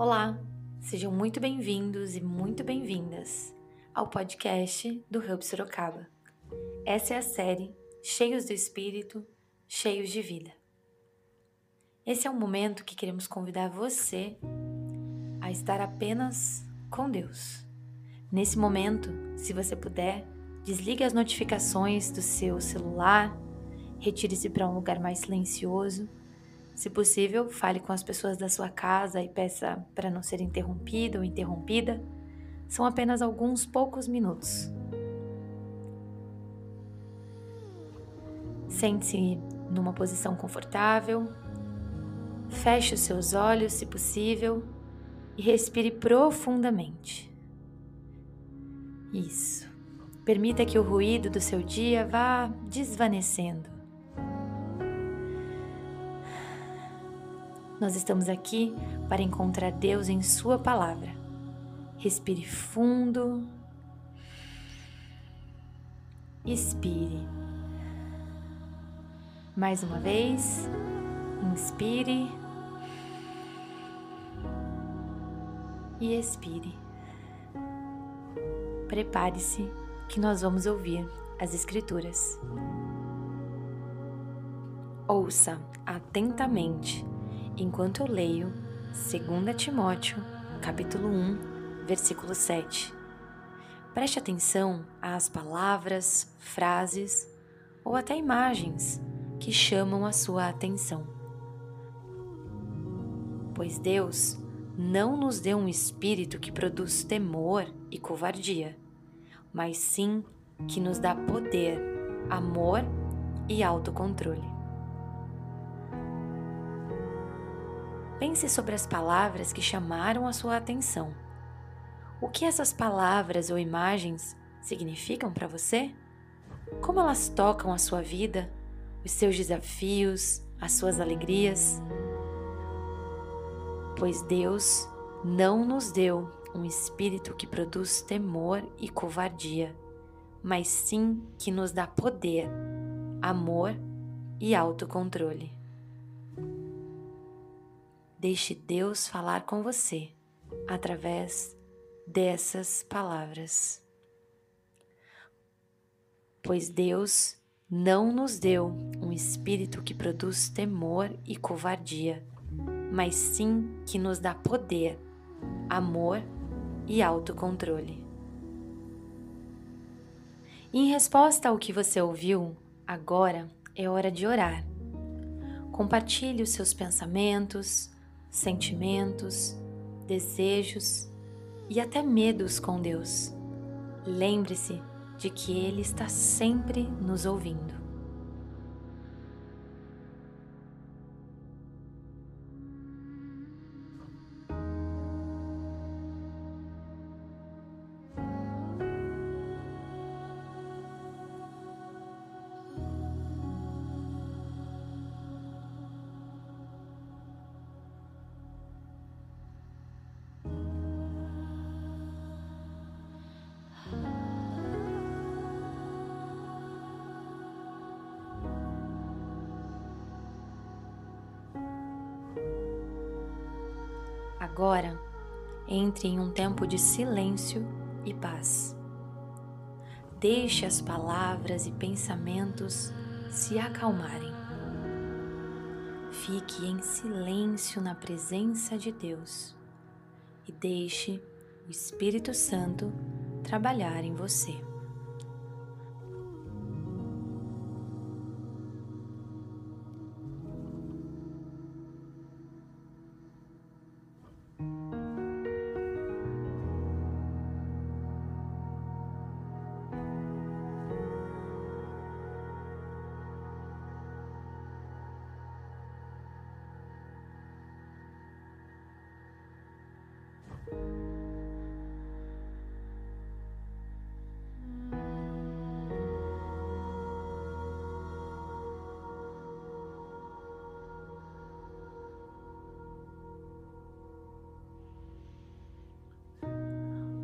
Olá, sejam muito bem-vindos e muito bem-vindas ao podcast do Hub Sorocaba. Essa é a série Cheios do Espírito, Cheios de Vida. Esse é um momento que queremos convidar você a estar apenas com Deus. Nesse momento, se você puder, desligue as notificações do seu celular, retire-se para um lugar mais silencioso se possível, fale com as pessoas da sua casa e peça para não ser interrompido ou interrompida. São apenas alguns poucos minutos. Sente-se numa posição confortável. Feche os seus olhos, se possível, e respire profundamente. Isso. Permita que o ruído do seu dia vá desvanecendo. Nós estamos aqui para encontrar Deus em Sua palavra. Respire fundo. Expire. Mais uma vez. Inspire. E expire. Prepare-se que nós vamos ouvir as Escrituras. Ouça atentamente enquanto eu leio 2 Timóteo, capítulo 1, versículo 7. Preste atenção às palavras, frases ou até imagens que chamam a sua atenção. Pois Deus não nos deu um espírito que produz temor e covardia, mas sim que nos dá poder, amor e autocontrole. Pense sobre as palavras que chamaram a sua atenção. O que essas palavras ou imagens significam para você? Como elas tocam a sua vida, os seus desafios, as suas alegrias? Pois Deus não nos deu um espírito que produz temor e covardia, mas sim que nos dá poder, amor e autocontrole. Deixe Deus falar com você através dessas palavras. Pois Deus não nos deu um espírito que produz temor e covardia, mas sim que nos dá poder, amor e autocontrole. Em resposta ao que você ouviu, agora é hora de orar. Compartilhe os seus pensamentos, sentimentos, desejos e até medos com Deus. Lembre-se de que Ele está sempre nos ouvindo. Agora, entre em um tempo de silêncio e paz. Deixe as palavras e pensamentos se acalmarem. Fique em silêncio na presença de Deus e deixe o Espírito Santo trabalhar em você.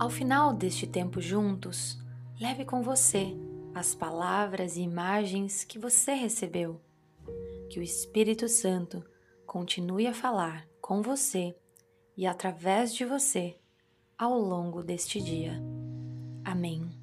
Ao final deste tempo juntos, leve com você as palavras e imagens que você recebeu. Que o Espírito Santo continue a falar com você e através de você ao longo deste dia. Amém.